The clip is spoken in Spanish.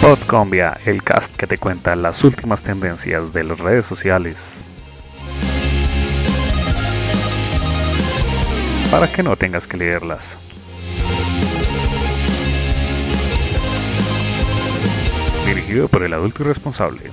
Podcombia, el cast que te cuenta las últimas tendencias de las redes sociales. Para que no tengas que leerlas. Dirigido por el adulto irresponsable.